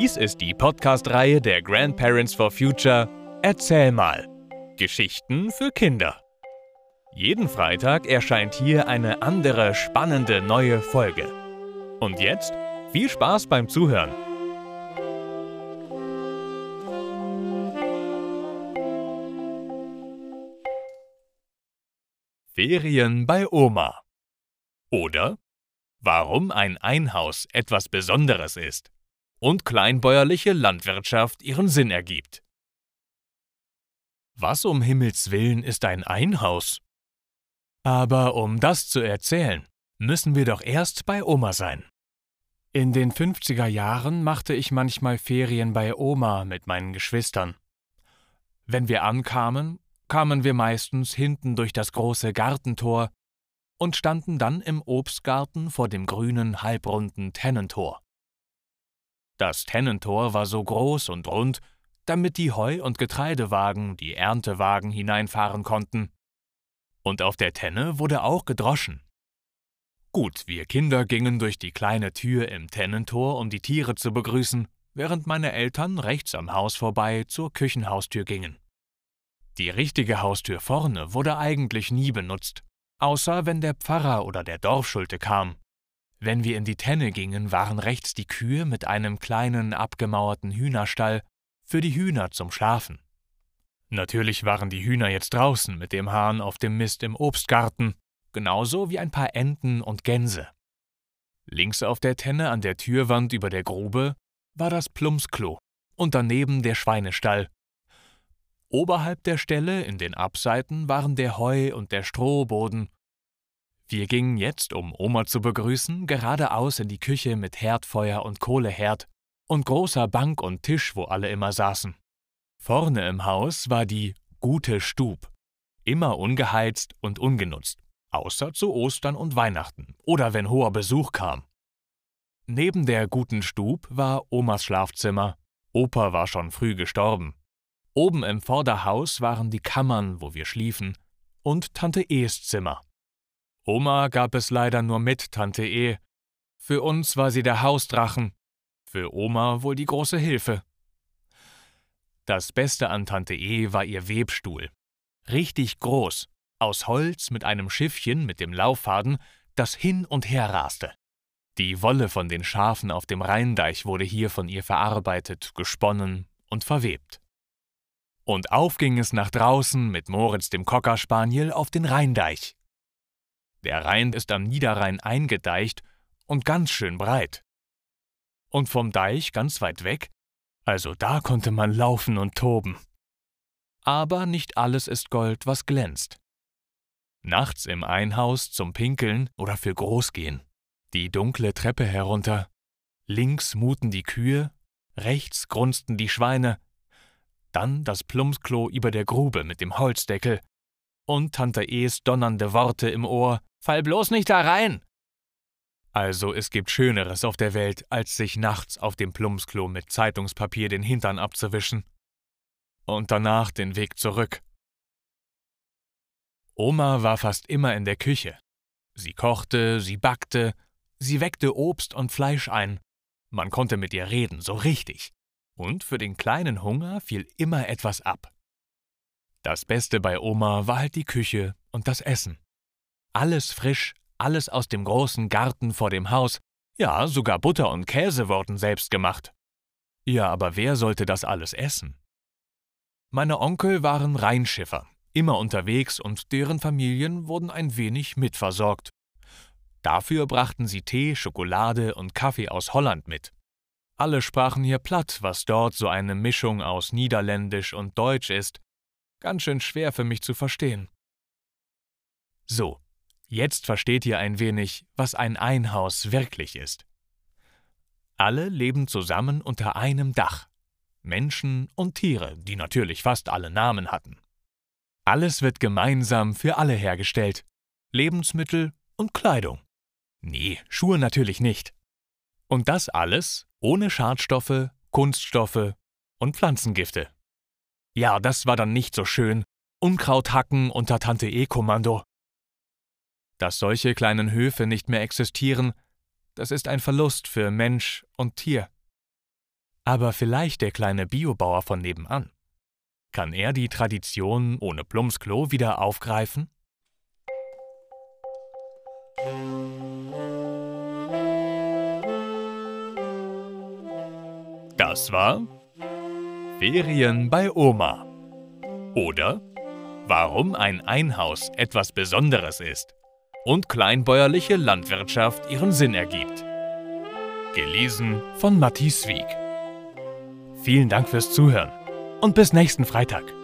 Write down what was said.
Dies ist die Podcast-Reihe der Grandparents for Future Erzähl mal. Geschichten für Kinder. Jeden Freitag erscheint hier eine andere spannende neue Folge. Und jetzt viel Spaß beim Zuhören. Ferien bei Oma. Oder warum ein Einhaus etwas Besonderes ist und kleinbäuerliche Landwirtschaft ihren Sinn ergibt. Was um Himmels willen ist ein Einhaus? Aber um das zu erzählen, müssen wir doch erst bei Oma sein. In den 50er Jahren machte ich manchmal Ferien bei Oma mit meinen Geschwistern. Wenn wir ankamen, kamen wir meistens hinten durch das große Gartentor und standen dann im Obstgarten vor dem grünen, halbrunden Tennentor. Das Tennentor war so groß und rund, damit die Heu- und Getreidewagen, die Erntewagen hineinfahren konnten. Und auf der Tenne wurde auch gedroschen. Gut, wir Kinder gingen durch die kleine Tür im Tennentor, um die Tiere zu begrüßen, während meine Eltern rechts am Haus vorbei zur Küchenhaustür gingen. Die richtige Haustür vorne wurde eigentlich nie benutzt, außer wenn der Pfarrer oder der Dorfschulte kam. Wenn wir in die Tenne gingen, waren rechts die Kühe mit einem kleinen abgemauerten Hühnerstall für die Hühner zum Schlafen. Natürlich waren die Hühner jetzt draußen mit dem Hahn auf dem Mist im Obstgarten, genauso wie ein paar Enten und Gänse. Links auf der Tenne an der Türwand über der Grube war das Plumpsklo und daneben der Schweinestall. Oberhalb der Ställe in den Abseiten waren der Heu und der Strohboden wir gingen jetzt, um Oma zu begrüßen, geradeaus in die Küche mit Herdfeuer und Kohleherd und großer Bank und Tisch, wo alle immer saßen. Vorne im Haus war die gute Stub, immer ungeheizt und ungenutzt, außer zu Ostern und Weihnachten oder wenn hoher Besuch kam. Neben der guten Stub war Omas Schlafzimmer, Opa war schon früh gestorben. Oben im Vorderhaus waren die Kammern, wo wir schliefen, und Tante E's Zimmer. Oma gab es leider nur mit Tante E. Für uns war sie der Hausdrachen, für Oma wohl die große Hilfe. Das Beste an Tante E war ihr Webstuhl. Richtig groß, aus Holz mit einem Schiffchen mit dem Lauffaden, das hin und her raste. Die Wolle von den Schafen auf dem Rheindeich wurde hier von ihr verarbeitet, gesponnen und verwebt. Und auf ging es nach draußen mit Moritz dem Cockerspaniel auf den Rheindeich. Der Rhein ist am Niederrhein eingedeicht und ganz schön breit. Und vom Deich ganz weit weg, also da konnte man laufen und toben. Aber nicht alles ist Gold, was glänzt. Nachts im Einhaus zum Pinkeln oder für Großgehen. Die dunkle Treppe herunter. Links muten die Kühe, rechts grunzten die Schweine. Dann das Plumpsklo über der Grube mit dem Holzdeckel. Und Tante E's donnernde Worte im Ohr. Fall bloß nicht da rein! Also es gibt Schöneres auf der Welt, als sich nachts auf dem Plumpsklo mit Zeitungspapier den Hintern abzuwischen. Und danach den Weg zurück. Oma war fast immer in der Küche. Sie kochte, sie backte, sie weckte Obst und Fleisch ein. Man konnte mit ihr reden, so richtig. Und für den kleinen Hunger fiel immer etwas ab. Das Beste bei Oma war halt die Küche und das Essen. Alles frisch, alles aus dem großen Garten vor dem Haus, ja, sogar Butter und Käse wurden selbst gemacht. Ja, aber wer sollte das alles essen? Meine Onkel waren Rheinschiffer, immer unterwegs und deren Familien wurden ein wenig mitversorgt. Dafür brachten sie Tee, Schokolade und Kaffee aus Holland mit. Alle sprachen hier platt, was dort so eine Mischung aus Niederländisch und Deutsch ist. Ganz schön schwer für mich zu verstehen. So, Jetzt versteht ihr ein wenig, was ein Einhaus wirklich ist. Alle leben zusammen unter einem Dach. Menschen und Tiere, die natürlich fast alle Namen hatten. Alles wird gemeinsam für alle hergestellt. Lebensmittel und Kleidung. Nee, Schuhe natürlich nicht. Und das alles ohne Schadstoffe, Kunststoffe und Pflanzengifte. Ja, das war dann nicht so schön. Unkraut hacken unter Tante E-Kommando. Dass solche kleinen Höfe nicht mehr existieren, das ist ein Verlust für Mensch und Tier. Aber vielleicht der kleine Biobauer von nebenan. Kann er die Tradition ohne Plumpsklo wieder aufgreifen? Das war Ferien bei Oma. Oder warum ein Einhaus etwas Besonderes ist und kleinbäuerliche Landwirtschaft ihren Sinn ergibt. Gelesen von Matthias Wieg. Vielen Dank fürs Zuhören und bis nächsten Freitag.